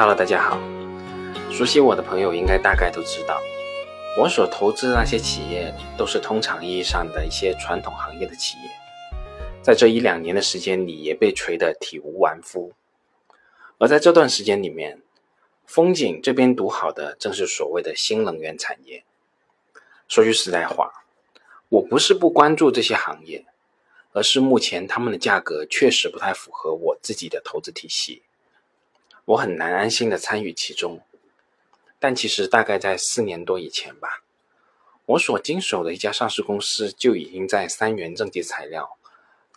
Hello，大家好。熟悉我的朋友应该大概都知道，我所投资的那些企业都是通常意义上的一些传统行业的企业，在这一两年的时间里也被锤得体无完肤。而在这段时间里面，风景这边独好的正是所谓的新能源产业。说句实在话，我不是不关注这些行业，而是目前他们的价格确实不太符合我自己的投资体系，我很难安心的参与其中。但其实大概在四年多以前吧，我所经手的一家上市公司就已经在三元正极材料、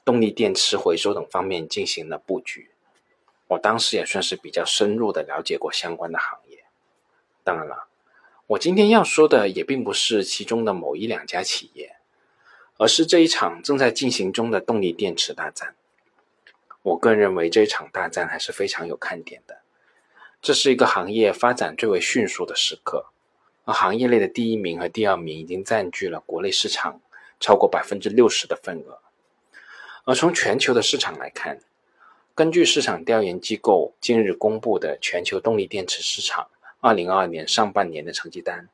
动力电池回收等方面进行了布局。我当时也算是比较深入的了解过相关的行业。当然了。我今天要说的也并不是其中的某一两家企业，而是这一场正在进行中的动力电池大战。我个人认为这一场大战还是非常有看点的。这是一个行业发展最为迅速的时刻，而行业内的第一名和第二名已经占据了国内市场超过百分之六十的份额。而从全球的市场来看，根据市场调研机构近日公布的全球动力电池市场。二零二二年上半年的成绩单，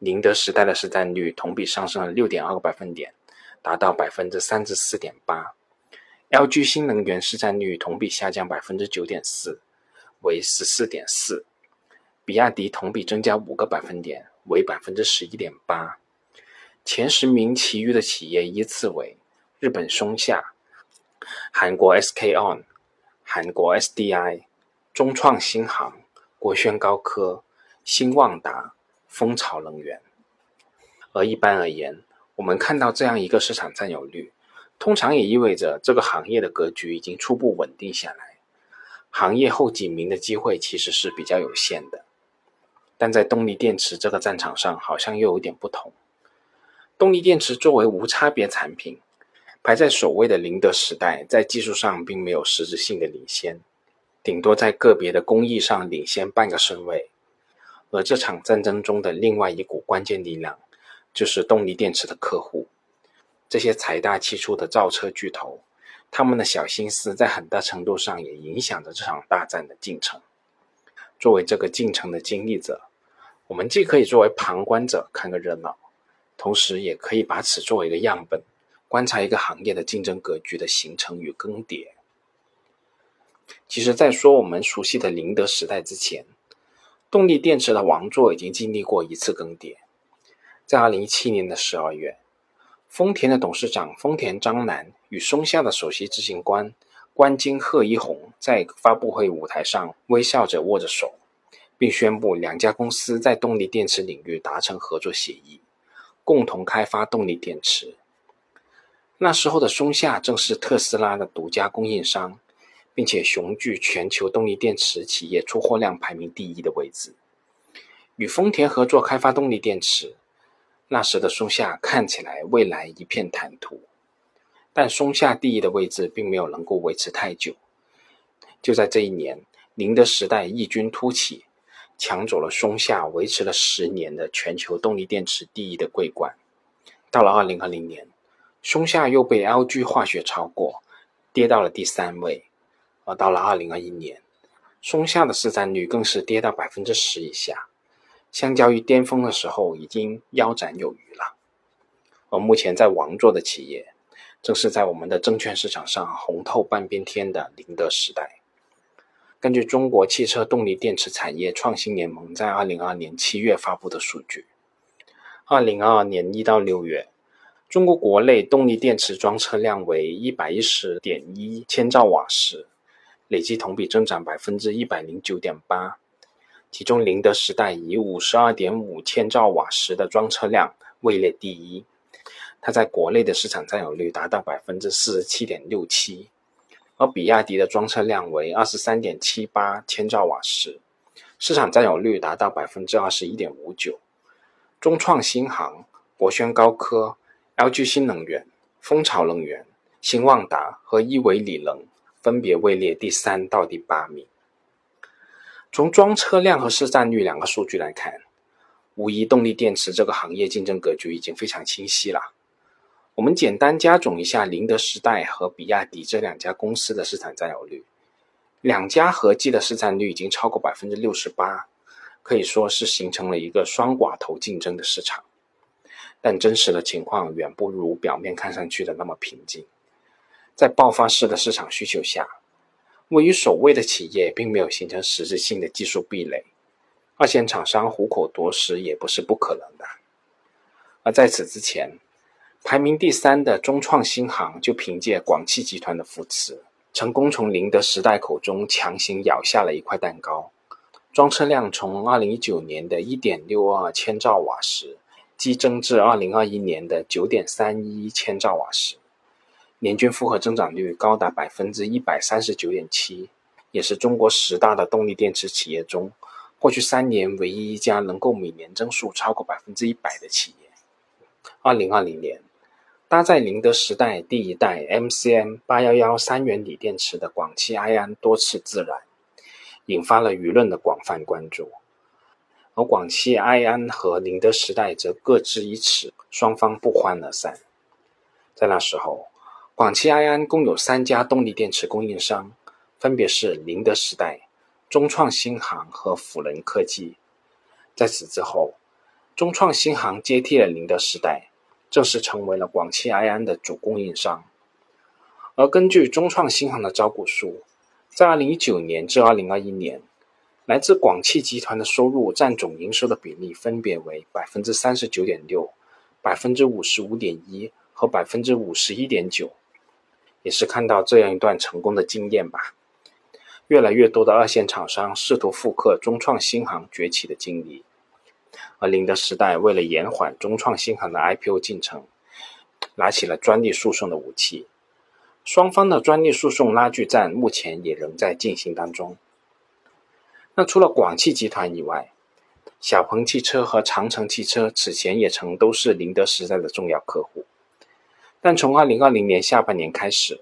宁德时代的市占率同比上升了六点二个百分点，达到百分之三十四点八；LG 新能源市占率同比下降百分之九点四，为十四点四；比亚迪同比增加五个百分点，为百分之十一点八。前十名其余的企业依次为日本松下、韩国 SK On、韩国 SDI、中创新航。国轩高科、新旺达、蜂巢能源。而一般而言，我们看到这样一个市场占有率，通常也意味着这个行业的格局已经初步稳定下来，行业后几名的机会其实是比较有限的。但在动力电池这个战场上，好像又有点不同。动力电池作为无差别产品，排在首位的宁德时代，在技术上并没有实质性的领先。顶多在个别的工艺上领先半个身位，而这场战争中的另外一股关键力量，就是动力电池的客户，这些财大气粗的造车巨头，他们的小心思在很大程度上也影响着这场大战的进程。作为这个进程的经历者，我们既可以作为旁观者看个热闹，同时也可以把此作为一个样本，观察一个行业的竞争格局的形成与更迭。其实，在说我们熟悉的宁德时代之前，动力电池的王座已经经历过一次更迭。在二零一七年的十二月，丰田的董事长丰田章男与松下的首席执行官关津贺一宏在发布会舞台上微笑着握着手，并宣布两家公司在动力电池领域达成合作协议，共同开发动力电池。那时候的松下正是特斯拉的独家供应商。并且雄踞全球动力电池企业出货量排名第一的位置，与丰田合作开发动力电池，那时的松下看起来未来一片坦途。但松下第一的位置并没有能够维持太久。就在这一年，宁德时代异军突起，抢走了松下维持了十年的全球动力电池第一的桂冠。到了二零二零年，松下又被 LG 化学超过，跌到了第三位。而到了二零二一年，松下的市占率更是跌到百分之十以下，相较于巅峰的时候，已经腰斩有余了。而目前在王座的企业，正是在我们的证券市场上红透半边天的宁德时代。根据中国汽车动力电池产业创新联盟在二零二二年七月发布的数据，二零二二年一到六月，中国国内动力电池装车量为一百一十点一千兆瓦时。累计同比增长百分之一百零九点八，其中宁德时代以五十二点五千兆瓦时的装车量位列第一，它在国内的市场占有率达到百分之四十七点六七，而比亚迪的装车量为二十三点七八千兆瓦时，市场占有率达到百分之二十一点五九，中创新航、国轩高科、LG 新能源、蜂巢能源、新旺达和伊维里能。分别位列第三到第八名。从装车量和市占率两个数据来看，无疑动力电池这个行业竞争格局已经非常清晰了。我们简单加总一下宁德时代和比亚迪这两家公司的市场占有率，两家合计的市占率已经超过百分之六十八，可以说是形成了一个双寡头竞争的市场。但真实的情况远不如表面看上去的那么平静。在爆发式的市场需求下，位于首位的企业并没有形成实质性的技术壁垒，二线厂商虎口夺食也不是不可能的。而在此之前，排名第三的中创新航就凭借广汽集团的扶持，成功从宁德时代口中强行咬下了一块蛋糕，装车量从2019年的1.62千兆瓦时。激增至二零二一年的九点三一千兆瓦时，年均复合增长率高达百分之一百三十九点七，也是中国十大的动力电池企业中，过去三年唯一一家能够每年增速超过百分之一百的企业。二零二零年，搭载宁德时代第一代 MCM 八幺幺三元锂电池的广汽埃安多次自燃，引发了舆论的广泛关注。而广汽埃安和宁德时代则各执一词，双方不欢而散。在那时候，广汽埃安共有三家动力电池供应商，分别是宁德时代、中创新航和辅能科技。在此之后，中创新航接替了宁德时代，正式成为了广汽埃安的主供应商。而根据中创新航的招股书，在2019年至2021年。来自广汽集团的收入占总营收的比例分别为百分之三十九点六、百分之五十五点一和百分之五十一点九，也是看到这样一段成功的经验吧。越来越多的二线厂商试图复刻中创新航崛起的经历，而宁德时代为了延缓中创新航的 IPO 进程，拿起了专利诉讼的武器。双方的专利诉讼拉锯战目前也仍在进行当中。那除了广汽集团以外，小鹏汽车和长城汽车此前也曾都是宁德时代的重要客户。但从2020年下半年开始，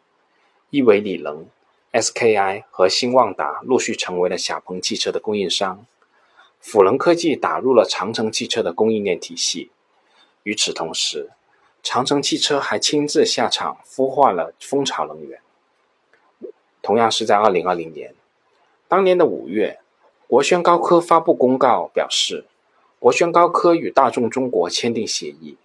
亿维锂能、SKI 和新旺达陆续成为了小鹏汽车的供应商，辅能科技打入了长城汽车的供应链体系。与此同时，长城汽车还亲自下场孵化了蜂巢能源。同样是在2020年，当年的五月。国轩高科发布公告表示，国轩高科与大众中国签订协议，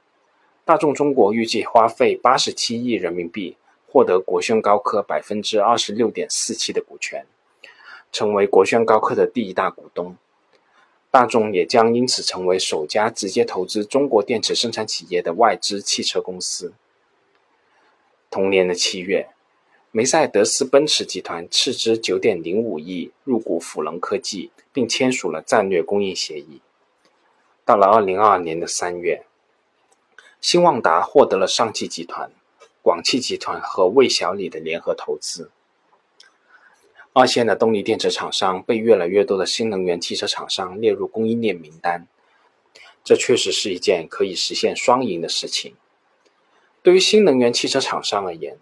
大众中国预计花费八十七亿人民币获得国轩高科百分之二十六点四七的股权，成为国轩高科的第一大股东。大众也将因此成为首家直接投资中国电池生产企业的外资汽车公司。同年的七月。梅赛德斯奔驰集团斥资九点零五亿入股辅能科技，并签署了战略供应协议。到了二零二二年的三月，新旺达获得了上汽集团、广汽集团和魏小李的联合投资。二线的动力电池厂商被越来越多的新能源汽车厂商列入供应链名单，这确实是一件可以实现双赢的事情。对于新能源汽车厂商而言，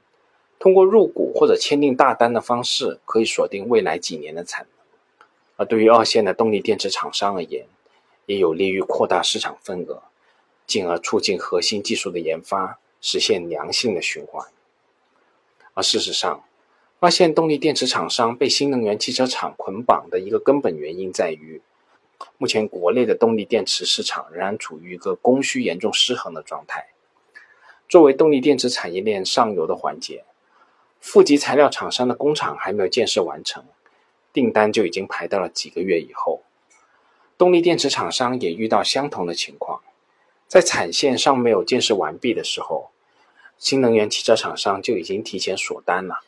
通过入股或者签订大单的方式，可以锁定未来几年的产能；而对于二线的动力电池厂商而言，也有利于扩大市场份额，进而促进核心技术的研发，实现良性的循环。而事实上，发现动力电池厂商被新能源汽车厂捆绑的一个根本原因在于，目前国内的动力电池市场仍然处于一个供需严重失衡的状态。作为动力电池产业链上游的环节，负极材料厂商的工厂还没有建设完成，订单就已经排到了几个月以后。动力电池厂商也遇到相同的情况，在产线尚没有建设完毕的时候，新能源汽车厂商就已经提前锁单了。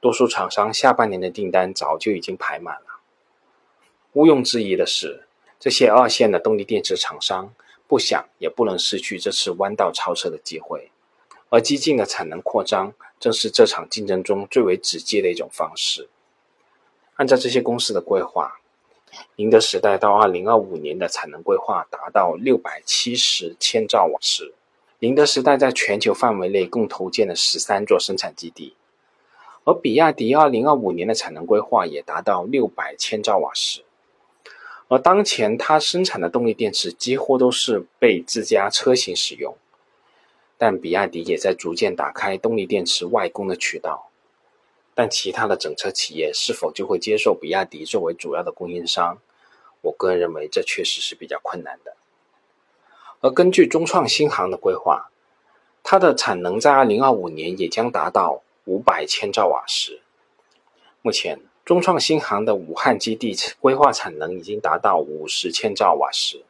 多数厂商下半年的订单早就已经排满了。毋庸置疑的是，这些二线的动力电池厂商不想也不能失去这次弯道超车的机会。而激进的产能扩张，正是这场竞争中最为直接的一种方式。按照这些公司的规划，宁德时代到二零二五年的产能规划达到六百七十千兆瓦时，宁德时代在全球范围内共投建了十三座生产基地，而比亚迪二零二五年的产能规划也达到六百千兆瓦时，而当前它生产的动力电池几乎都是被自家车型使用。但比亚迪也在逐渐打开动力电池外供的渠道。但其他的整车企业是否就会接受比亚迪作为主要的供应商？我个人认为这确实是比较困难的。而根据中创新航的规划，它的产能在2025年也将达到500千兆瓦时。目前，中创新航的武汉基地规划产能已经达到50千兆瓦时，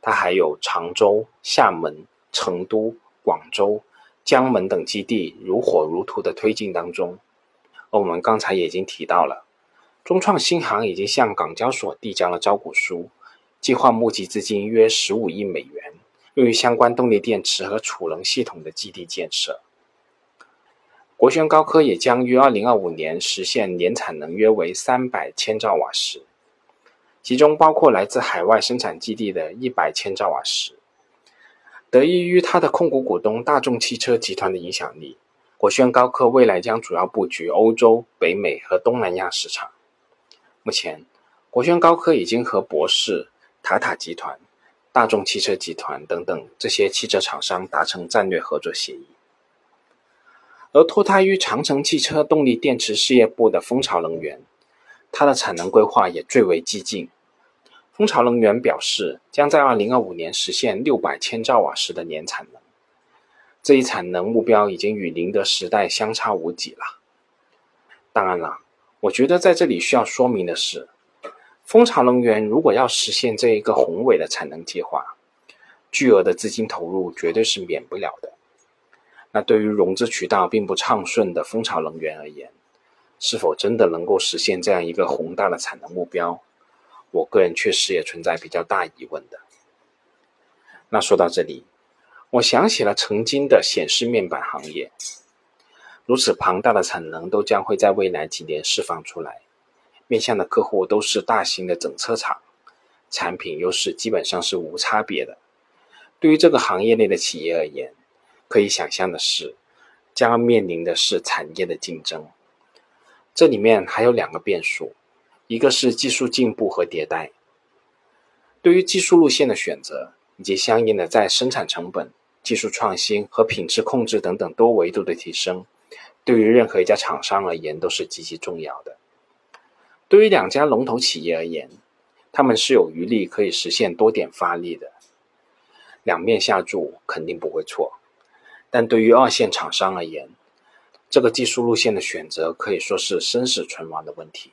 它还有常州、厦门、成都、广州、江门等基地如火如荼的推进当中。而我们刚才也已经提到了，中创新航已经向港交所递交了招股书，计划募集资金约十五亿美元，用于相关动力电池和储能系统的基地建设。国轩高科也将于二零二五年实现年产能约为三百千兆瓦时，其中包括来自海外生产基地的一百千兆瓦时。得益于它的控股股东大众汽车集团的影响力。国轩高科未来将主要布局欧洲、北美和东南亚市场。目前，国轩高科已经和博世、塔塔集团、大众汽车集团等等这些汽车厂商达成战略合作协议。而脱胎于长城汽车动力电池事业部的蜂巢能源，它的产能规划也最为激进。蜂巢能源表示，将在2025年实现600千兆瓦时的年产能。这一产能目标已经与宁德时代相差无几了。当然了，我觉得在这里需要说明的是，蜂巢能源如果要实现这一个宏伟的产能计划，巨额的资金投入绝对是免不了的。那对于融资渠道并不畅顺的蜂巢能源而言，是否真的能够实现这样一个宏大的产能目标，我个人确实也存在比较大疑问的。那说到这里。我想起了曾经的显示面板行业，如此庞大的产能都将会在未来几年释放出来，面向的客户都是大型的整车厂，产品优势基本上是无差别的。对于这个行业内的企业而言，可以想象的是，将要面临的是产业的竞争。这里面还有两个变数，一个是技术进步和迭代。对于技术路线的选择，以及相应的在生产成本。技术创新和品质控制等等多维度的提升，对于任何一家厂商而言都是极其重要的。对于两家龙头企业而言，他们是有余力可以实现多点发力的，两面下注肯定不会错。但对于二线厂商而言，这个技术路线的选择可以说是生死存亡的问题。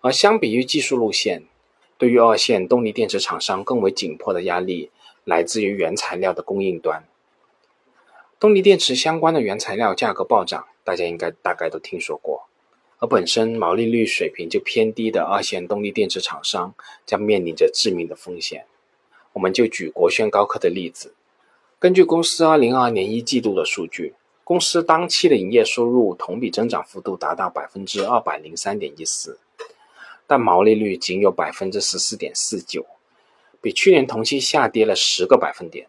而相比于技术路线，对于二线动力电池厂商更为紧迫的压力。来自于原材料的供应端，动力电池相关的原材料价格暴涨，大家应该大概都听说过。而本身毛利率水平就偏低的二线动力电池厂商，将面临着致命的风险。我们就举国轩高科的例子，根据公司2022年一季度的数据，公司当期的营业收入同比增长幅度达到百分之二百零三点一四，但毛利率仅有百分之十四点四九。比去年同期下跌了十个百分点，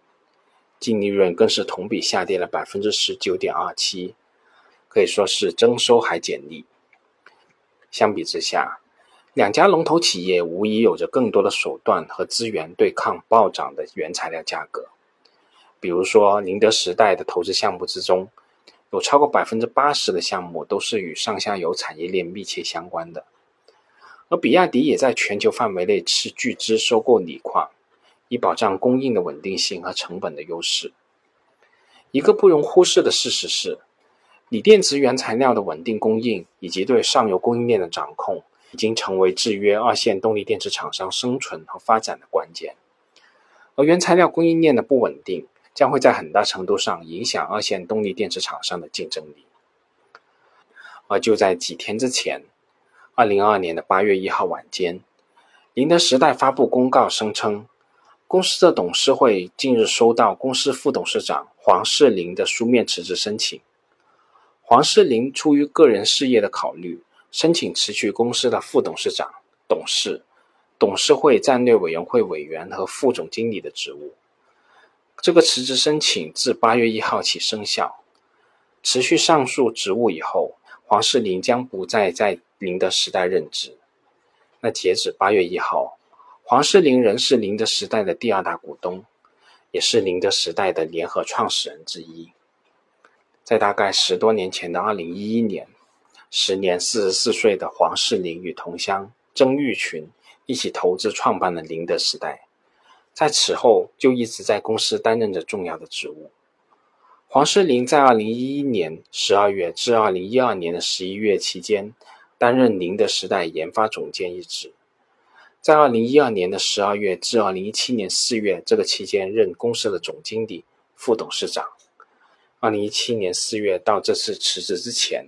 净利润更是同比下跌了百分之十九点二七，可以说是增收还减利。相比之下，两家龙头企业无疑有着更多的手段和资源对抗暴涨的原材料价格。比如说，宁德时代的投资项目之中，有超过百分之八十的项目都是与上下游产业链密切相关的。而比亚迪也在全球范围内斥巨资收购锂矿，以保障供应的稳定性和成本的优势。一个不容忽视的事实是，锂电池原材料的稳定供应以及对上游供应链的掌控，已经成为制约二线动力电池厂商生存和发展的关键。而原材料供应链的不稳定，将会在很大程度上影响二线动力电池厂商的竞争力。而就在几天之前。二零二二年的八月一号晚间，宁德时代发布公告声称，公司的董事会近日收到公司副董事长黄世林的书面辞职申请。黄世林出于个人事业的考虑，申请辞去公司的副董事长、董事、董事会战略委员会委员和副总经理的职务。这个辞职申请自八月一号起生效。辞去上述职务以后，黄世林将不再在。宁德时代任职。那截止八月一号，黄世林仍是宁德时代的第二大股东，也是宁德时代的联合创始人之一。在大概十多年前的二零一一年，时年四十四岁的黄世林与同乡曾玉群一起投资创办了宁德时代，在此后就一直在公司担任着重要的职务。黄世林在二零一一年十二月至二零一二年的十一月期间，担任宁德时代研发总监一职。在二零一二年的十二月至二零一七年四月这个期间，任公司的总经理、副董事长。二零一七年四月到这次辞职之前，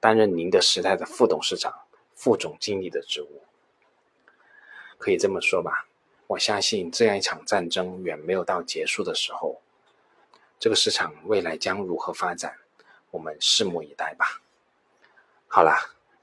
担任宁德时代的副董事长、副总经理的职务。可以这么说吧，我相信这样一场战争远没有到结束的时候。这个市场未来将如何发展，我们拭目以待吧。好啦，